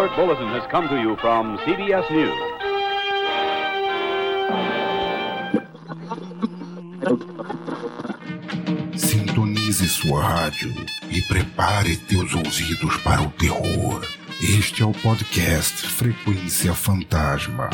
alert bulletin has come to you from CBS News. Sintonize sua rádio e prepare teus ouvidos para o terror. Este é o podcast Frequência Fantasma.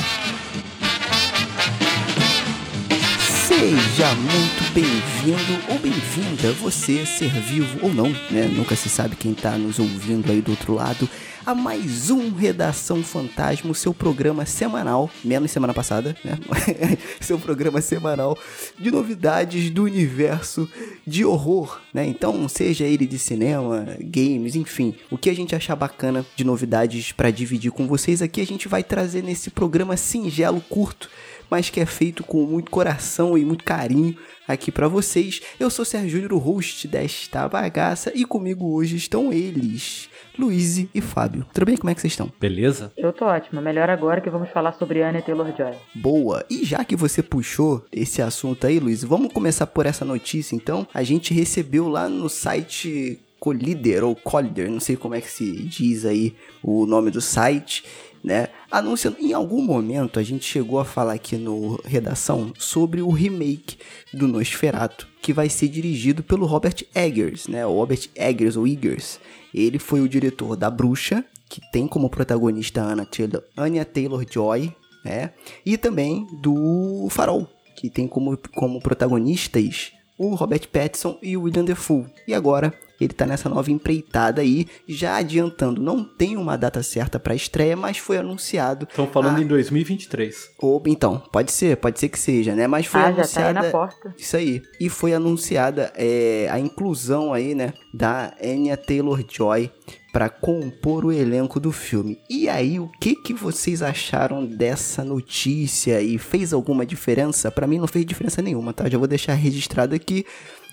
Seja muito bem-vindo ou bem-vinda, você ser vivo ou não, né? Nunca se sabe quem tá nos ouvindo aí do outro lado, a mais um Redação Fantasma, o seu programa semanal, menos semana passada, né? seu programa semanal de novidades do universo de horror, né? Então, seja ele de cinema, games, enfim, o que a gente achar bacana de novidades para dividir com vocês aqui, a gente vai trazer nesse programa singelo, curto mas que é feito com muito coração e muito carinho aqui para vocês. Eu sou Sérgio Júnior, o host desta bagaça, e comigo hoje estão eles, Luiz e Fábio. Tudo bem? Como é que vocês estão? Beleza? Eu tô ótima. Melhor agora que vamos falar sobre Anya Taylor-Joy. Boa! E já que você puxou esse assunto aí, Luiz, vamos começar por essa notícia então. A gente recebeu lá no site Collider ou Collider, não sei como é que se diz aí o nome do site, né? Anunciando, em algum momento a gente chegou a falar aqui no redação sobre o remake do Nosferatu, que vai ser dirigido pelo Robert Eggers, né? O Robert Eggers ou Eggers. Ele foi o diretor da Bruxa, que tem como protagonista Anna Taylor, Anya Taylor-Joy, né? E também do Farol, que tem como, como protagonistas o Robert Pattinson e o William Defoe. E agora ele tá nessa nova empreitada aí, já adiantando, não tem uma data certa para estreia, mas foi anunciado. Estão falando a... em 2023. Ou, então, pode ser, pode ser que seja, né? Mas foi ah, anunciada. Já tá aí na porta. Isso aí. E foi anunciada é, a inclusão aí, né, da Anya Taylor-Joy para compor o elenco do filme. E aí, o que que vocês acharam dessa notícia e fez alguma diferença? Para mim não fez diferença nenhuma, tá? Já vou deixar registrado aqui.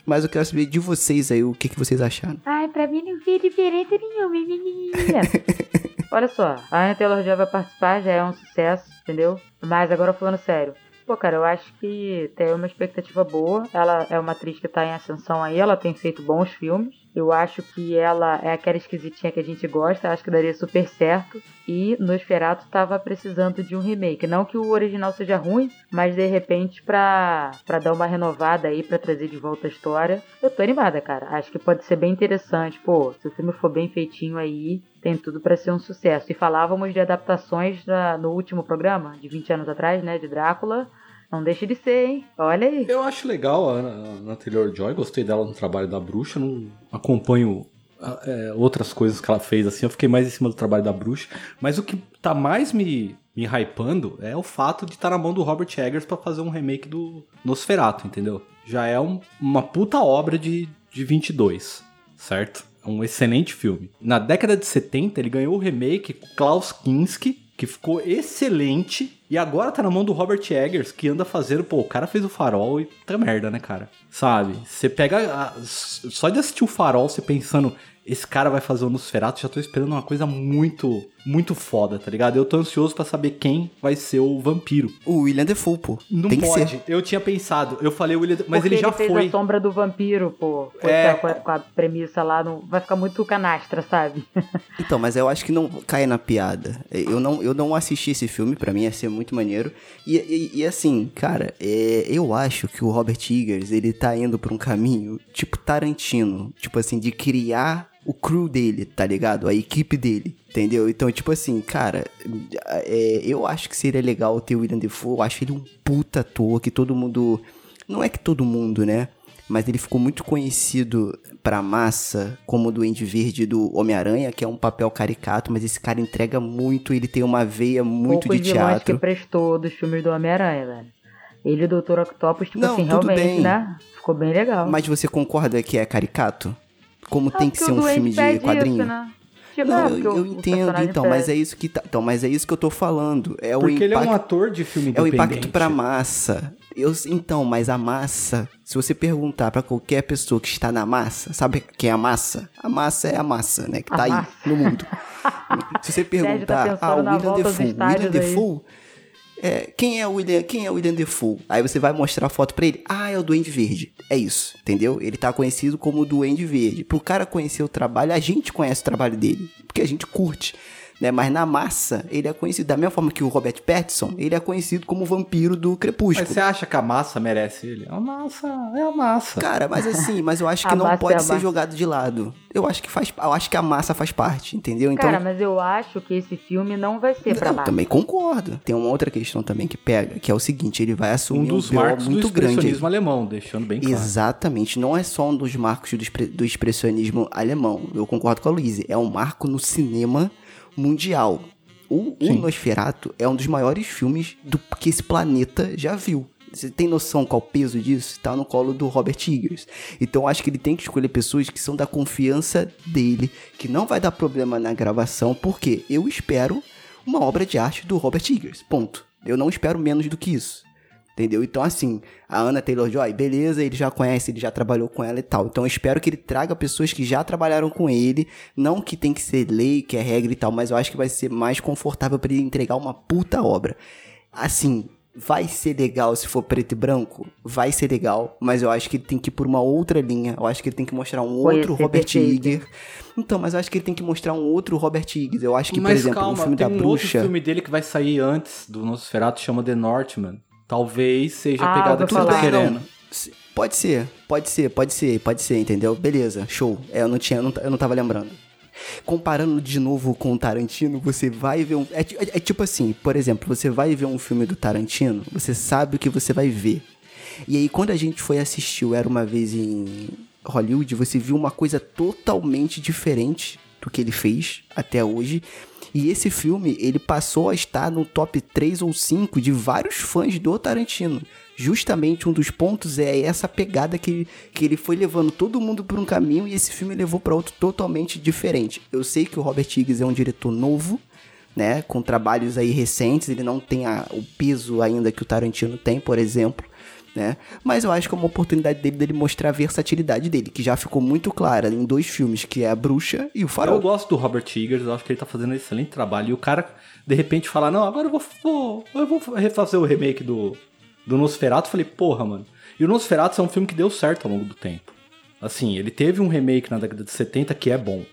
Mas eu quero saber de vocês aí o que, que vocês acharam. Ai, pra mim não fez diferença nenhuma, Olha só, a Anna Taylor-Joy vai participar, já é um sucesso, entendeu? Mas agora falando sério, Pô, cara, eu acho que tem uma expectativa boa. Ela é uma atriz que tá em ascensão aí, ela tem feito bons filmes. Eu acho que ela é aquela esquisitinha que a gente gosta, acho que daria super certo. E Nosferatu tava precisando de um remake. Não que o original seja ruim, mas de repente pra, pra dar uma renovada aí, pra trazer de volta a história. Eu tô animada, cara. Acho que pode ser bem interessante. Pô, se o filme for bem feitinho aí, tem tudo para ser um sucesso. E falávamos de adaptações na, no último programa, de 20 anos atrás, né, de Drácula. Não deixe de ser, hein? Olha aí. Eu acho legal a Ana Taylor-Joy, gostei dela no trabalho da Bruxa, não acompanho é, outras coisas que ela fez, assim, eu fiquei mais em cima do trabalho da Bruxa, mas o que tá mais me, me hypando é o fato de estar tá na mão do Robert Eggers para fazer um remake do Nosferatu, entendeu? Já é um, uma puta obra de, de 22, certo? É um excelente filme. Na década de 70, ele ganhou o remake com Klaus Kinski, que ficou excelente. E agora tá na mão do Robert Eggers, que anda fazendo. Pô, o cara fez o farol e tá merda, né, cara? Sabe? Você pega. A, só de assistir o farol, você pensando, esse cara vai fazer o Nosferatu, já tô esperando uma coisa muito, muito foda, tá ligado? Eu tô ansioso para saber quem vai ser o vampiro. O William Defoe, pô. Não Tem pode. Que ser. Eu tinha pensado, eu falei o William Defoe, mas Porque ele já ele fez foi. a sombra do vampiro, pô. É. com, a, com a premissa lá, não, vai ficar muito canastra, sabe? Então, mas eu acho que não cai na piada. Eu não, eu não assisti esse filme, pra mim ia ser muito maneiro. E, e, e assim, cara, é, eu acho que o Robert Eggers, ele tá indo pra um caminho tipo Tarantino. Tipo assim, de criar o crew dele, tá ligado? A equipe dele, entendeu? Então, tipo assim, cara, é, eu acho que seria legal ter o William Defoe. Eu acho ele um puta ator que todo mundo... Não é que todo mundo, né? Mas ele ficou muito conhecido pra massa como o Duende Verde do Homem-Aranha, que é um papel caricato, mas esse cara entrega muito, ele tem uma veia muito Poucos de teatro. que prestou dos filmes do Homem-Aranha, velho. Ele e o Dr. Octopus, tipo Não, assim, realmente, bem. né? Ficou bem legal. Mas você concorda que é caricato? Como Ah, tem que ser um filme de quadrinho? Isso, né? Não, eu, porque eu entendo, então, mas é isso que tá, então, mas é isso que eu tô falando. É o Porque ele é um impacto, ator de filme é o impacto pra massa. Eu, então, mas a massa, se você perguntar pra qualquer pessoa que está na massa, sabe quem é a massa? A massa é a massa, né, que A tá aí massa. no mundo. se você Sérgio tá perguntar, pensando ah, o William Defoe, William aí. Defoe, é, quem é o William, quem é o William Defoe? Aí você vai mostrar a foto pra ele. Ah, é o Duende Verde. É isso, entendeu? Ele tá conhecido como Duende Verde. Pro cara conhecer o trabalho, a gente conhece o trabalho dele, porque a gente curte. Né? Mas na massa, ele é conhecido da mesma forma que o Robert Pattinson, ele é conhecido como o vampiro do Crepúsculo. Mas você acha que a massa merece ele? A massa é a massa. Cara, mas assim, mas eu acho que não é pode a ser massa. jogado de lado. Eu acho que faz, eu acho que a massa faz parte, entendeu? Então Cara, mas eu acho que esse filme não vai ser pra eu massa. também concordo. Tem uma outra questão também que pega, que é o seguinte, ele vai Um assumir um, dos BO marcos do muito grande. aí. expressionismo alemão, deixando bem claro. Exatamente, não é só um dos marcos do, expre- do expressionismo alemão. Eu concordo com a Luísa. É um marco no cinema mundial. O, o. Nosferatu é um dos maiores filmes do que esse planeta já viu. Você tem noção qual o peso disso? Tá no colo do Robert Eggers. Então acho que ele tem que escolher pessoas que são da confiança dele, que não vai dar problema na gravação, porque eu espero uma obra de arte do Robert Eggers. Ponto. Eu não espero menos do que isso. Entendeu? Então, assim, a Anna Taylor-Joy, beleza, ele já conhece, ele já trabalhou com ela e tal. Então, eu espero que ele traga pessoas que já trabalharam com ele. Não que tem que ser lei, que é regra e tal, mas eu acho que vai ser mais confortável pra ele entregar uma puta obra. Assim, vai ser legal se for preto e branco? Vai ser legal, mas eu acho que ele tem que ir por uma outra linha. Eu acho que ele tem que mostrar um outro Robert. Eggers. Então, mas eu acho que ele tem que mostrar um outro Robert Eggers. Eu acho que, por Mas exemplo, calma, o filme tem da um outro bruxa. filme dele que vai sair antes do Nosferatu, chama The Northman. Talvez seja a Ah, pegada que você tá querendo. Pode ser, pode ser, pode ser, pode ser, entendeu? Beleza, show. É, eu não tinha, eu não, eu não tava lembrando. Comparando de novo com o Tarantino, você vai ver um. É, é- é tipo assim, por exemplo, você vai ver um filme do Tarantino, você sabe o que você vai ver. E aí, quando a gente foi assistir o Era uma Vez em Hollywood, você viu uma coisa totalmente diferente do que ele fez até hoje. E esse filme, ele passou a estar no top 3 ou 5 de vários fãs do Tarantino. Justamente um dos pontos é essa pegada que, que ele foi levando todo mundo por um caminho e esse filme levou para outro totalmente diferente. Eu sei que o Robert Eggers é um diretor novo, né, com trabalhos aí recentes, ele não tem a- o peso ainda que o Tarantino tem, por exemplo, né? Mas eu acho que é uma oportunidade dele dele mostrar a versatilidade dele, que já ficou muito clara em dois filmes, que é A Bruxa e O Eu Farol. gosto do Robert Eggers, eu acho que ele tá fazendo um excelente trabalho. E o cara, de repente, falar, não, agora eu vou, vou- eu vou refazer o remake do, do Nosferatu. Eu falei, porra, mano. E o Nosferatu é um filme que deu certo ao longo do tempo. Assim, ele teve um remake na década de 70 que é bom,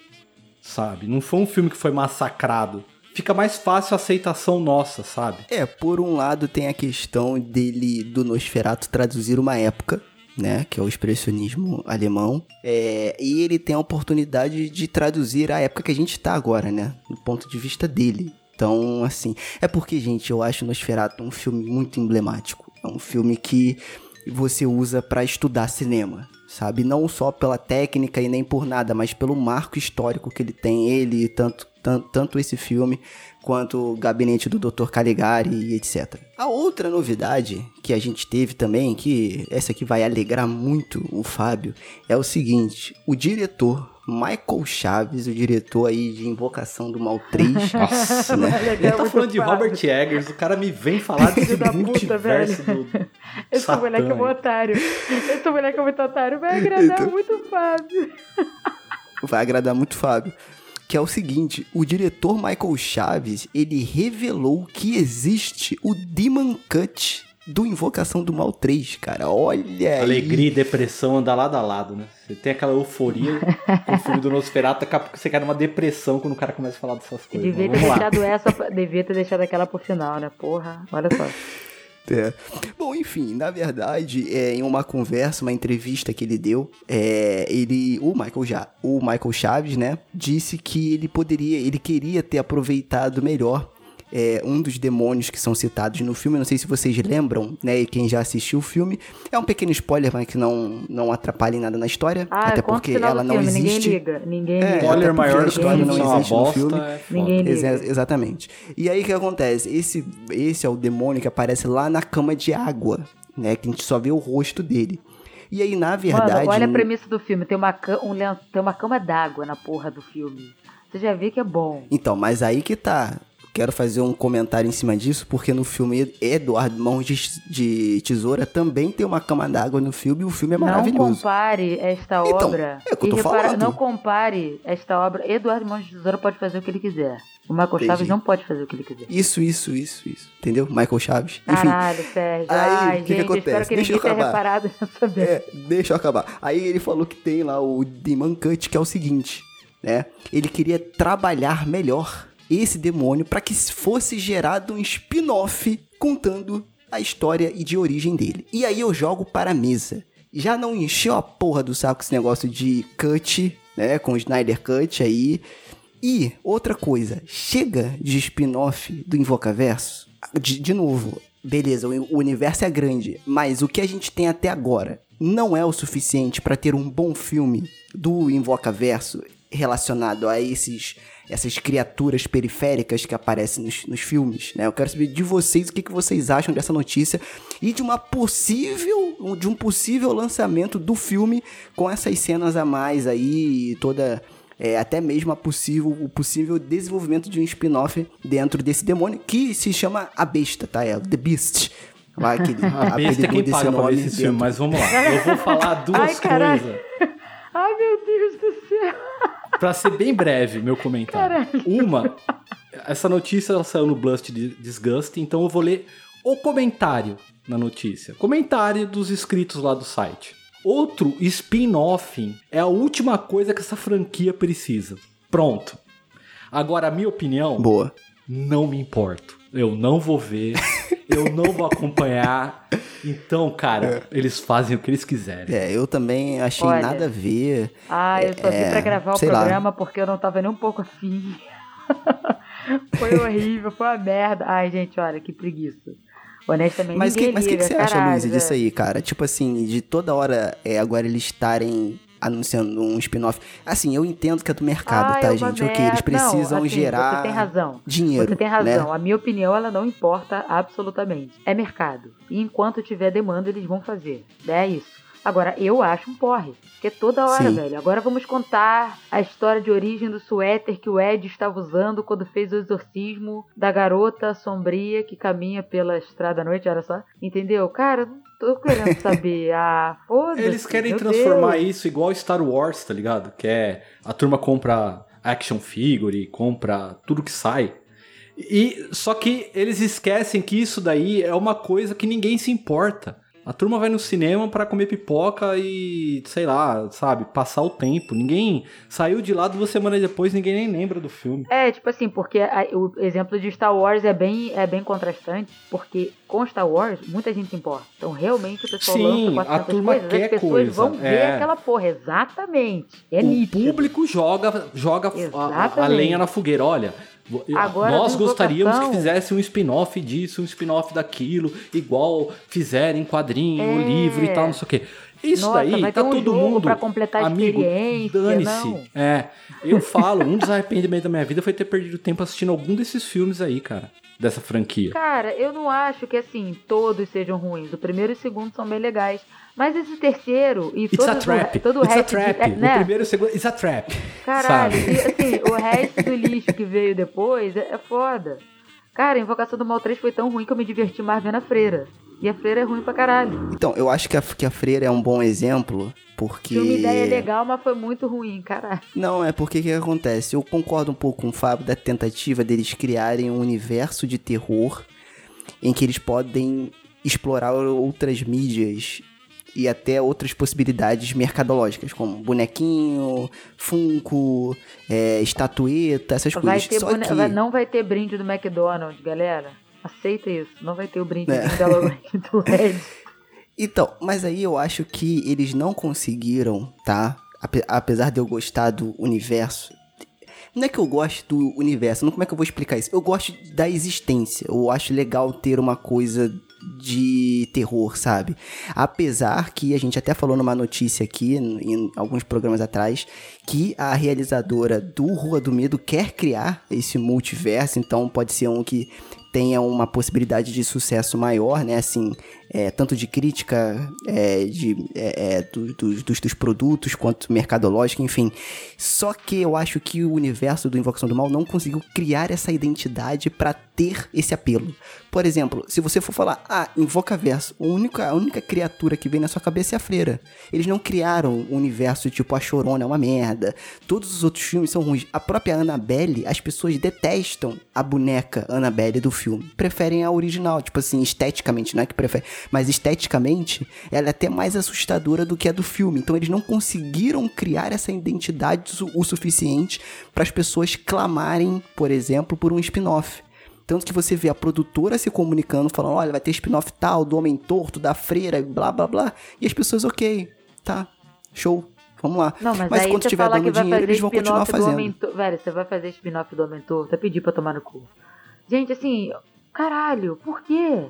sabe? Não foi um filme que foi massacrado. Fica mais fácil a aceitação nossa, sabe? É, por um lado tem a questão dele, do Nosferatu, traduzir uma época, né? Que é o expressionismo alemão. É, e ele tem a oportunidade de traduzir a época que a gente tá agora, né? Do ponto de vista dele. Então, assim, é porque, gente, eu acho Nosferatu um filme muito emblemático. É um filme que você usa pra estudar cinema, sabe? Não só pela técnica e nem por nada, mas pelo marco histórico que ele tem, ele, tanto, tanto, tanto esse filme quanto o gabinete do Dr. Caligari e etc. A outra novidade que a gente teve também, que essa aqui vai alegrar muito o Fábio, é o seguinte: o diretor Michael Chaves, o diretor aí de Invocação do Mal 3, Nossa, né? Ele tá falando de Robert Eggers, o cara me vem falar de Filho da puta, multiverso velho. do Esse Satã moleque é um otário. Esse moleque é muito otário. Vai agradar Então- muito o Fábio. vai agradar muito o Fábio. Que é o seguinte, o diretor Michael Chaves, ele revelou que existe o Demon Cut do Invocação do Mal 3, cara. Olha aí. Alegria e depressão andar lado a lado, né? Você tem aquela euforia com o filme do Nosferatu, daqui a pouco você cai numa depressão quando o cara começa a falar dessas coisas. Devia Mas ter, deixado essa, devia ter deixado aquela pro final, né? Porra, olha só. É. Bom, enfim, na verdade, é, em uma conversa, uma entrevista que ele deu, é, ele, o Michael já, o Michael Chaves, né, disse que ele poderia, ele queria ter aproveitado melhor é, um dos demônios que são citados no filme. Não sei se vocês lembram, né, e quem já assistiu o filme, é um pequeno spoiler, mas que não não atrapalha em nada na história, Ah, até porque ela não filme, existe. ninguém liga. Ninguém É, Spoiler maior a história não existe no bosta. filme. É. Ninguém liga. Exa- exatamente. E aí o que acontece? Esse, esse é o demônio que aparece lá na cama de água, né? Que a gente só vê o rosto dele. E aí, na verdade. Mano, olha a no- premissa do filme. Tem uma, ca- um tem uma cama d'água na porra do filme. Você já vê que é bom. Então, mas aí que tá. Quero fazer um comentário em cima disso, porque no filme Eduardo Mãos de, de Tesoura também tem uma cama d'água no filme e o filme é Não maravilhoso. compare esta Então, obra. é o que eu tô repara, falando. não compare esta obra. Eduardo Mãos de Tesoura pode fazer o que ele quiser. O Michael Entendi. Chaves não pode fazer o que ele quiser. Isso, isso, isso, isso. Entendeu? Michael Chaves. Enfim. Caralho, Sérgio. Aí, Ai, o que que acontece? que Deixa eu tenha acabar. reparado nessa vez. É, deixa eu acabar. Aí ele falou que tem lá o Demon Cut, que é o seguinte, né? Ele queria trabalhar melhor esse demônio para que fosse gerado um spin-off contando a história e de origem dele. E aí eu jogo para a mesa. Já não encheu a porra do saco esse negócio de cut, né, com o Snyder Cut aí. E outra coisa, chega de spin-off do Invocaverso. De, de novo, beleza, o, universo é grande, mas o que a gente tem até agora não é o suficiente para ter um bom filme do Invocaverso relacionado a esses essas criaturas periféricas que aparecem nos, nos filmes, né? Eu quero saber de vocês o que, que vocês acham dessa notícia e de uma possível, de um possível lançamento do filme com essas cenas a mais aí, toda é, até mesmo a possível, o possível desenvolvimento de um spin-off dentro desse demônio que se chama a besta, tá? É The Beast. Lá, aquele, a besta é quem paga pra ver esse filme, mas vamos lá. Eu vou falar duas coisas. Ai, meu Deus. Pra ser bem breve, meu comentário. Caralho. Uma, essa notícia ela saiu no Blast Disgust, então eu vou ler o comentário na notícia. Comentário dos inscritos lá do site. Outro spin-off é a última coisa que essa franquia precisa. Pronto. Agora, a minha opinião. Boa. Não me importo. Eu não vou ver. eu não vou acompanhar. Então, cara, é. eles fazem o que eles quiserem. É, eu também achei Olha, nada a ver. Ah, eu só é, vim pra gravar o programa lá. porque eu não tava nem um pouco afim. foi horrível, foi uma merda. Ai, gente, olha, que preguiça. Honestamente, mas que, mas o que, que, você acha, Luiz, disso aí, cara? Tipo assim, de toda hora é, agora eles estarem anunciando um spin-off. Assim, eu entendo que é do mercado, ah, tá, gente? Ok, eles precisam não, assim, gerar você tem razão. dinheiro. Você tem razão. Né? A minha opinião, ela não importa absolutamente. É mercado. E enquanto tiver demanda, eles vão fazer. É isso. Agora, eu acho um porre. Porque toda hora, Sim. velho. Agora vamos contar a história de origem do suéter que o Ed estava usando quando fez o exorcismo da garota sombria que caminha pela estrada à noite, olha só. Entendeu? Cara, tô querendo saber. Ah, foda-se. Eles querem transformar Deus. isso igual Star Wars, tá ligado? Que é a turma compra action figure, compra tudo que sai. E só que eles esquecem que isso daí é uma coisa que ninguém se importa. A turma vai no cinema para comer pipoca e, sei lá, sabe, passar o tempo. Ninguém saiu de lá duas semanas depois, ninguém nem lembra do filme. É, tipo assim, porque a, o exemplo de Star Wars é bem, é bem contrastante, porque com Star Wars muita gente se importa. Então realmente o pessoal Sim, lança a turma coisas, quer as pessoas coisa. vão ver é. aquela porra, exatamente. É o nítido. público joga, joga a, a lenha na fogueira. Olha, Agora, Nós gostaríamos que fizesse um spin-off disso, um spin-off daquilo, igual fizeram em quadrinho, é. livro e tal, não sei o quê. Isso Nossa, daí tá um todo mundo. Completar a amigo. Dane-se. É. Eu falo, um dos arrependimentos da minha vida foi ter perdido tempo assistindo algum desses filmes aí, cara. Dessa franquia. Cara, eu não acho que assim, todos sejam ruins. O primeiro e o segundo são bem legais. Mas esse terceiro e It's todo, a trap. O, todo It's o resto. a trap. De, é, né? O primeiro e o segundo. It's a trap. Caralho, e, assim, o resto do lixo que veio depois é, é foda. Cara, a Invocação do Mal 3 foi tão ruim que eu me diverti mais vendo a freira. E a freira é ruim pra caralho. Então, eu acho que a, que a freira é um bom exemplo, porque... Tinha uma ideia legal, mas foi muito ruim, caralho. Não, é porque o que acontece? Eu concordo um pouco com o Fábio da tentativa deles criarem um universo de terror em que eles podem explorar outras mídias e até outras possibilidades mercadológicas, como bonequinho, funko, é, estatueta, essas vai coisas. Ter Só bone... que... vai, não vai ter brinde do McDonald's, galera. Aceita isso. Não vai ter o brinde é. do Red. Então, mas aí eu acho que eles não conseguiram, tá? Apesar de eu gostar do universo. Não é que eu gosto do universo, não como é que eu vou explicar isso? Eu gosto da existência. Eu acho legal ter uma coisa de terror, sabe? Apesar que a gente até falou numa notícia aqui, em alguns programas atrás, que a realizadora do Rua do Medo quer criar esse multiverso, então pode ser um que tenha uma possibilidade de sucesso maior, né? Assim, é, tanto de crítica é, de, é, é do, do, dos, dos, produtos quanto mercadológica, enfim. Só que eu acho que o universo do Invocação do Mal não conseguiu criar essa identidade para ter esse apelo. Por exemplo, se você for falar, ah, Invocaverso, a única, a única criatura que vem na sua cabeça é a freira. Eles não criaram um universo tipo a Chorona é uma merda. Todos os outros filmes são ruins. A própria Annabelle, as pessoas detestam a boneca Annabelle do filme. Preferem a original, tipo assim, esteticamente, não é que preferem mas esteticamente ela é até mais assustadora do que a do filme. Então eles não conseguiram criar essa identidade o suficiente para as pessoas clamarem, por exemplo, por um spin-off. Tanto que você vê a produtora se comunicando, falando: olha, vai ter spin-off tal, do Homem Torto, da Freira, blá blá blá. E as pessoas, ok, tá, show, vamos lá. Não, mas, mas quando falar dando dinheiro, eles vão continuar fazendo. Homem. Velho, você vai fazer spin-off do Homem Torto? Até pedir pra tomar no cu. Gente, assim, caralho, por quê?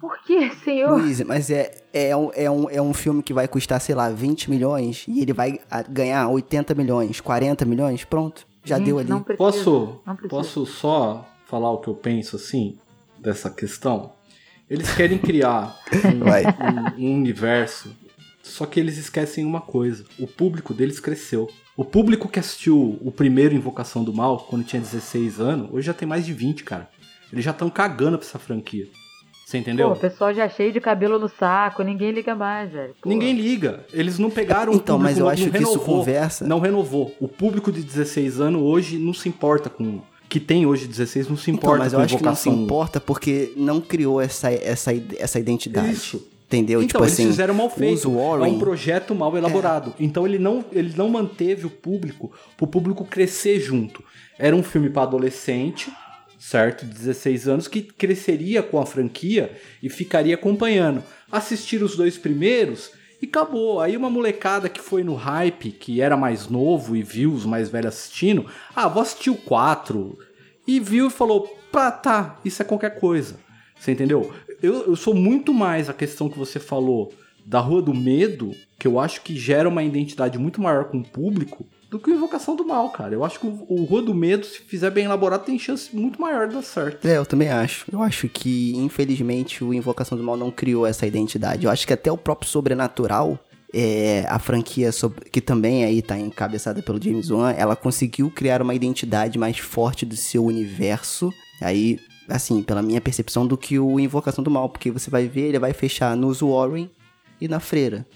Por quê, senhor? Luiz, mas é, é, um, é, um, é um filme que vai custar, sei lá, 20 milhões e ele vai ah, ganhar 80 milhões, 40 milhões, pronto, já Gente, deu ali. Não precisa, Posso, não precisa. posso só falar o que eu penso assim dessa questão? Eles querem criar um, um- um universo, só que eles esquecem uma coisa: o público deles cresceu. O público que assistiu o primeiro Invocação do Mal, quando tinha 16 anos, hoje já tem mais de 20, cara. Eles já estão cagando pra essa franquia. Você entendeu? Pô, o pessoal já cheio de cabelo no saco, ninguém liga mais, velho. Pô. Ninguém liga. Eles não pegaram Então, o público, mas eu não- acho não que isso conversa- Não renovou. O público de 16 anos hoje não se importa com. Que tem hoje 16 não se Então, importa mas com eu acho que não se importa porque não criou essa, essa, essa identidade. Isso. Entendeu? Então, tipo eles assim, fizeram mal feito. Warren, É um projeto mal elaborado. Então ele não, ele não manteve o público pro público crescer junto. Era um filme para adolescente, certo? 16 anos, que cresceria com a franquia e ficaria acompanhando. Assistir os dois primeiros e acabou. Aí uma molecada que foi no hype, que era mais novo e viu os mais velhos assistindo, ah, vou assistir o 4. E viu e falou, pá, tá, isso é qualquer coisa. Você entendeu? Eu, eu sou muito mais a questão que você falou da Rua do Medo, que eu acho que gera uma identidade muito maior com o público, do que o Invocação do Mal, cara. Eu acho que o, Rua do Medo, se fizer bem elaborado, tem chance muito maior de dar certo. É, eu também acho. Eu acho que, infelizmente, o Invocação do Mal não criou essa identidade. Eu acho que até o próprio Sobrenatural, é, a franquia sobre- que também aí tá encabeçada pelo James Wan, ela conseguiu criar uma identidade mais forte do seu universo. Aí, assim, pela minha percepção, do que o Invocação do Mal. Porque você vai ver, ele vai fechar nos Warren e na Freira.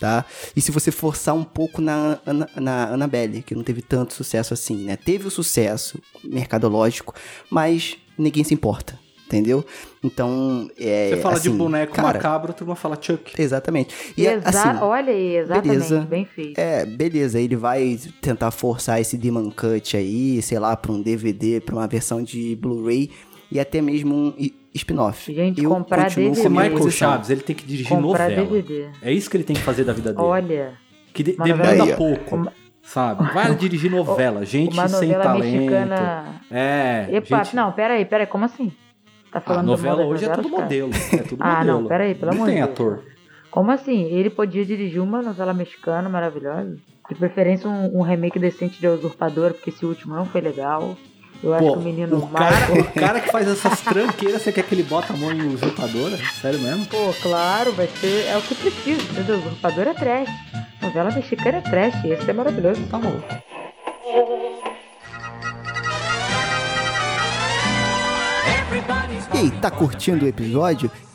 Tá? E se você forçar um pouco na, Ana- na Annabelle, que não teve tanto sucesso assim, né? Teve o sucesso mercadológico, mas ninguém se importa, entendeu? Então, é. Você fala de assim, boneco cara, macabro, a turma fala Chuck. Exatamente. E Exa assim, Olha aí, exatamente, beleza. bem feito. é, beleza, ele vai tentar forçar esse Demon Cut aí, sei lá, pra um DVD, pra uma versão de Blu-ray e até mesmo um spin-off. Gente, Eu comprar DVD. O a Michael. Chaves, ele tem que dirigir Comprar novela. DVD. É isso que ele tem que fazer da vida dele. Olha, que de- demanda novela- pouco, Uma- sabe? Vai dirigir novela, gente uma sem novela talento. mexicana. É, Epa, gente... não, peraí, peraí, como assim? Tá A falando do novela hoje é tudo cara? modelo. É tudo Ah, modelo. não, peraí, pelo Não amor tem de Deus. ator. Como assim? Ele podia dirigir uma novela mexicana maravilhosa? De preferência um, um remake decente de A Usurpadora, porque esse último não foi legal. Eu acho Pô, que o menino o cara, o cara que faz essas tranqueiras, você quer que ele bota a mão em usurpadora? Sério mesmo? Pô, claro, vai ser. É o que precisa, entendeu? Usurpador é trash. Novela mexicana é trash, esse é maravilhoso. Tá bom. E aí, tá curtindo o episódio?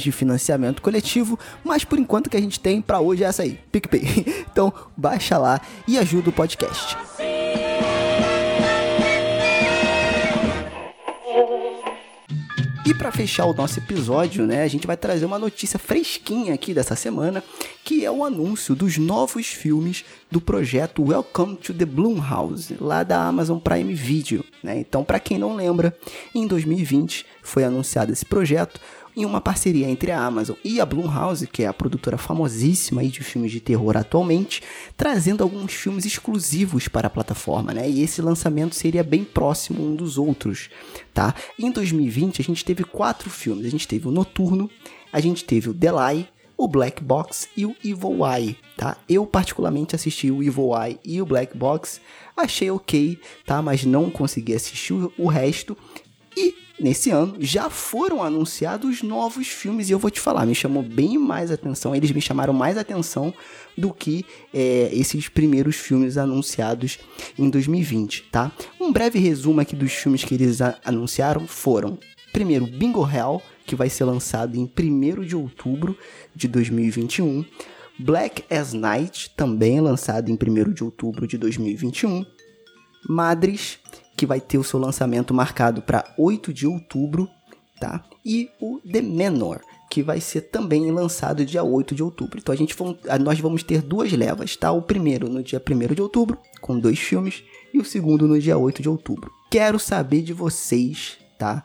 de financiamento coletivo, mas por enquanto que a gente tem para hoje é essa aí, PicPay. Então, baixa lá e ajuda o podcast. E para fechar o nosso episódio, né, a gente vai trazer uma notícia fresquinha aqui dessa semana, que é o anúncio dos novos filmes do projeto Welcome to the Blumhouse, lá da Amazon Prime Video, né? Então, para quem não lembra, em 2020 foi anunciado esse projeto em uma parceria entre a Amazon e a Blumhouse, que é a produtora famosíssima aí de filmes de terror atualmente, trazendo alguns filmes exclusivos para a plataforma, né? E esse lançamento seria bem próximo um dos outros, tá? Em 2020 a gente teve quatro filmes, a gente teve o Noturno, a gente teve o Delay, o Black Box e o Evil Eye, tá? Eu particularmente assisti o Evil Eye e o Black Box, achei ok, tá? Mas não consegui assistir o resto. E nesse ano, já foram anunciados novos filmes. E eu vou te falar, me chamou bem mais atenção, eles me chamaram mais atenção do que é, esses primeiros filmes anunciados em 2020, tá? Um breve resumo aqui dos filmes que eles anunciaram foram, primeiro, Bingo Hell, que vai ser lançado em 1 de outubro de 2021, Black as Night, também lançado em 1 de outubro de 2021, Madres, que vai ter o seu lançamento marcado para 8 de outubro, tá? E o The Menor, que vai ser também lançado dia 8 de outubro. Então a gente nós vamos ter duas levas, tá? O primeiro no dia 1 de outubro, com dois filmes, e o segundo no dia 8 de outubro. Quero saber de vocês, tá?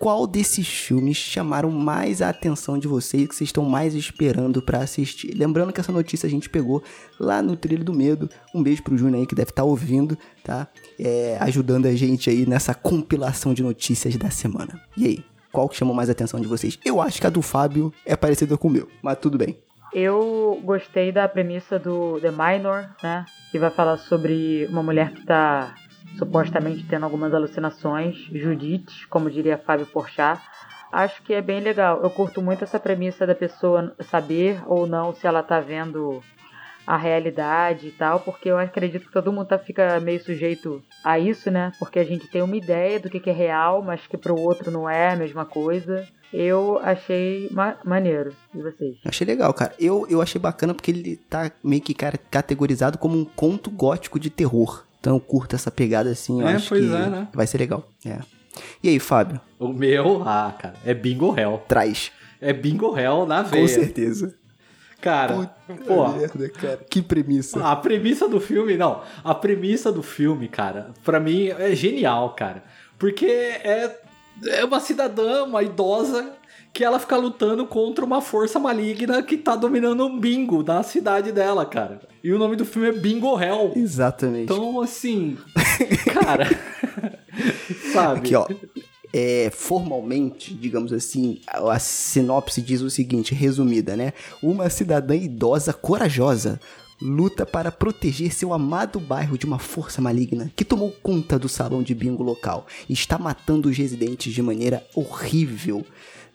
Qual desses filmes chamaram mais a atenção de vocês que vocês estão mais esperando para assistir? Lembrando que essa notícia a gente pegou lá no Trilho do Medo. Um beijo pro Júnior aí que deve estar tá ouvindo, tá? É, ajudando a gente aí nessa compilação de notícias da semana. E aí, qual que chamou mais a atenção de vocês? Eu acho que a do Fábio é parecida com o meu, mas tudo bem. Eu gostei da premissa do The Minor, né? Que vai falar sobre uma mulher que tá supostamente tendo algumas alucinações, Judite, como diria Fábio Porchat. Acho que é bem legal. Eu curto muito essa premissa da pessoa saber ou não se ela tá vendo a realidade e tal, porque eu acredito que todo mundo tá, fica meio sujeito a isso, né? Porque a gente tem uma ideia do que, que é real, mas que pro outro não é a mesma coisa. Eu achei ma maneiro. E vocês? Achei legal, cara. Eu, eu achei bacana porque ele tá meio que categorizado como um conto gótico de terror. Então eu curto essa pegada assim, eu é, acho pois que é, né? vai ser legal. É. E aí, Fábio? O meu, ah, cara, é Bingo Hell. Traz. É Bingo Hell na veia. Com certeza. Cara, pô. Merda, cara. Que premissa. A premissa do filme, não. A premissa do filme, cara, para mim é genial, cara. Porque é, é uma cidadã, uma idosa, que ela fica lutando contra uma força maligna que tá dominando um bingo na cidade dela, cara. E o nome do filme é Bingo Hell. Exatamente. Então, assim, cara. sabe? Aqui, ó é, formalmente, digamos assim, a, a sinopse diz o seguinte, resumida, né? Uma cidadã idosa corajosa luta para proteger seu amado bairro de uma força maligna que tomou conta do salão de bingo local e está matando os residentes de maneira horrível.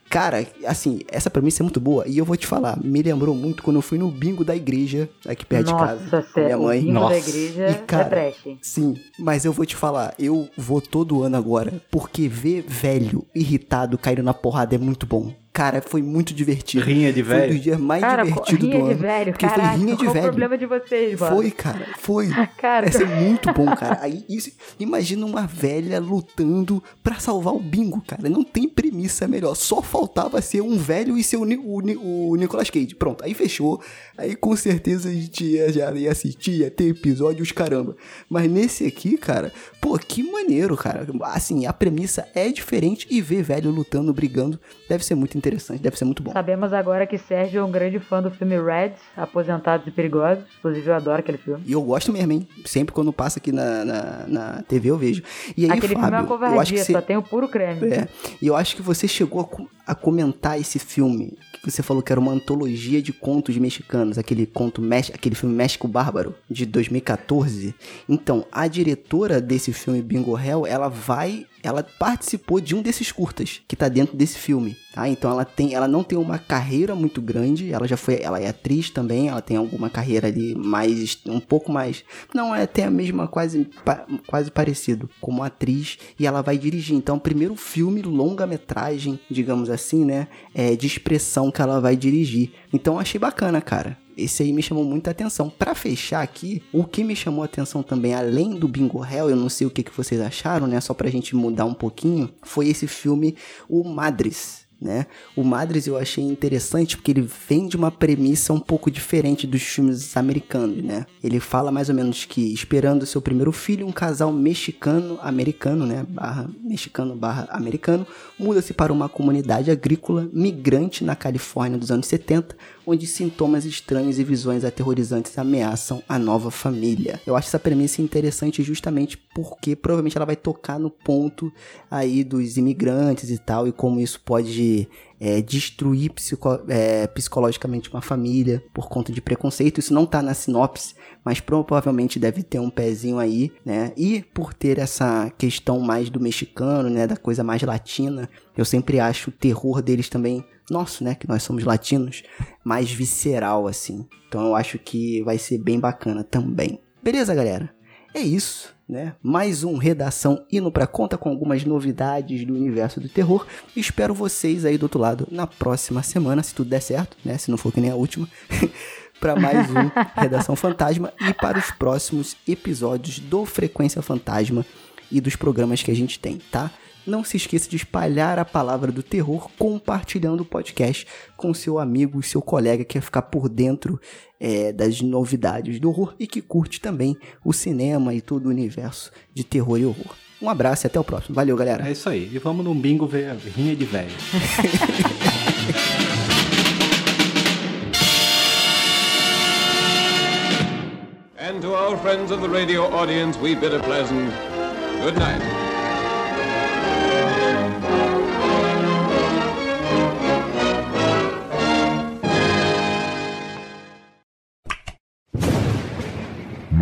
Cara, assim, essa premissa é muito boa. E eu vou te falar, me lembrou muito quando eu fui no bingo da igreja, aqui perto Nossa, de casa. Com minha mãe. O bingo Nossa. da igreja e, cara, é trash. Sim, mas eu vou te falar, eu vou todo ano agora, porque ver velho irritado caindo na porrada é muito bom. Cara, foi muito divertido. Rinha de velho. Foi um dos dias mais cara, divertidos do ano. Rinha de velho, porque caraca, foi rinha de qual velho. o problema de vocês, mano? Foi, cara, foi. cara, Essa é muito bom, cara. Aí, isso, imagina uma velha lutando para salvar o bingo, cara. Não tem premissa melhor. Só faltava ser um velho e ser o, o, o Nicolas Cage. Pronto, aí fechou. Aí com certeza a gente ia, já ia assistir, ia ter episódios, caramba. Mas nesse aqui, cara, pô, que maneiro, cara. Assim, a premissa é diferente e ver velho lutando, brigando, deve ser muito interessante, deve ser muito bom. Sabemos agora que Sérgio é um grande fã do filme Red, Aposentados e Perigosos. Inclusive, eu adoro aquele filme. E eu gosto mesmo, hein? Sempre quando passa aqui na, na, na TV eu vejo. E aí, aquele Fábio, filme é uma covardia, eu acho que você... só tem o puro creme. É. E eu acho que você chegou a, a comentar esse filme você falou que era uma antologia de contos mexicanos, aquele conto aquele filme México Bárbaro de 2014. Então, a diretora desse filme Bingo Hell, ela vai ela participou de um desses curtas que tá dentro desse filme, tá? Então ela tem, ela não tem uma carreira muito grande, ela já foi, ela é atriz também, ela tem alguma carreira ali mais um pouco mais, não é até a mesma quase quase parecido como atriz e ela vai dirigir. Então, o primeiro filme longa-metragem, digamos assim, né, é de expressão que ela vai dirigir. Então, achei bacana, cara. Esse aí me chamou muita atenção. Para fechar aqui, o que me chamou atenção também, além do Bingo Hell, eu não sei o que, que vocês acharam, né? Só pra gente mudar um pouquinho, foi esse filme O Madres né? O Madres eu achei interessante porque ele vem de uma premissa um pouco diferente dos filmes americanos, né? Ele fala mais ou menos que esperando seu primeiro filho, um casal mexicano-americano, né? Barra mexicano barra americano, muda-se para uma comunidade agrícola migrante na Califórnia dos anos 70, onde sintomas estranhos e visões aterrorizantes ameaçam a nova família. Eu acho essa premissa interessante justamente porque provavelmente ela vai tocar no ponto aí dos imigrantes e tal, e como isso pode é, destruir psico é, psicologicamente uma família por conta de preconceito. Isso não tá na sinopse, mas provavelmente deve ter um pezinho aí, né? E por ter essa questão mais do mexicano, né? Da coisa mais latina, eu sempre acho o terror deles também, nosso, né? Que nós somos latinos, mais visceral, assim. Então eu acho que vai ser bem bacana também. Beleza, galera? É isso né? Mais um Redação indo para conta com algumas novidades do universo do terror. Espero vocês aí do outro lado na próxima semana, se tudo der certo, né? Se não for que nem a última. para mais um Redação Fantasma e para os próximos episódios do Frequência Fantasma e dos programas que a gente tem, tá? Não se esqueça de espalhar a palavra do terror compartilhando o podcast com seu amigo e seu colega que quer ficar por dentro é, das novidades do horror e que curte também o cinema e todo o universo de terror e horror. Um abraço e até o próximo. Valeu, galera. É isso aí. E vamos num bingo ver rinha de velho. And to our friends of the radio audience, we bid a pleasant good night.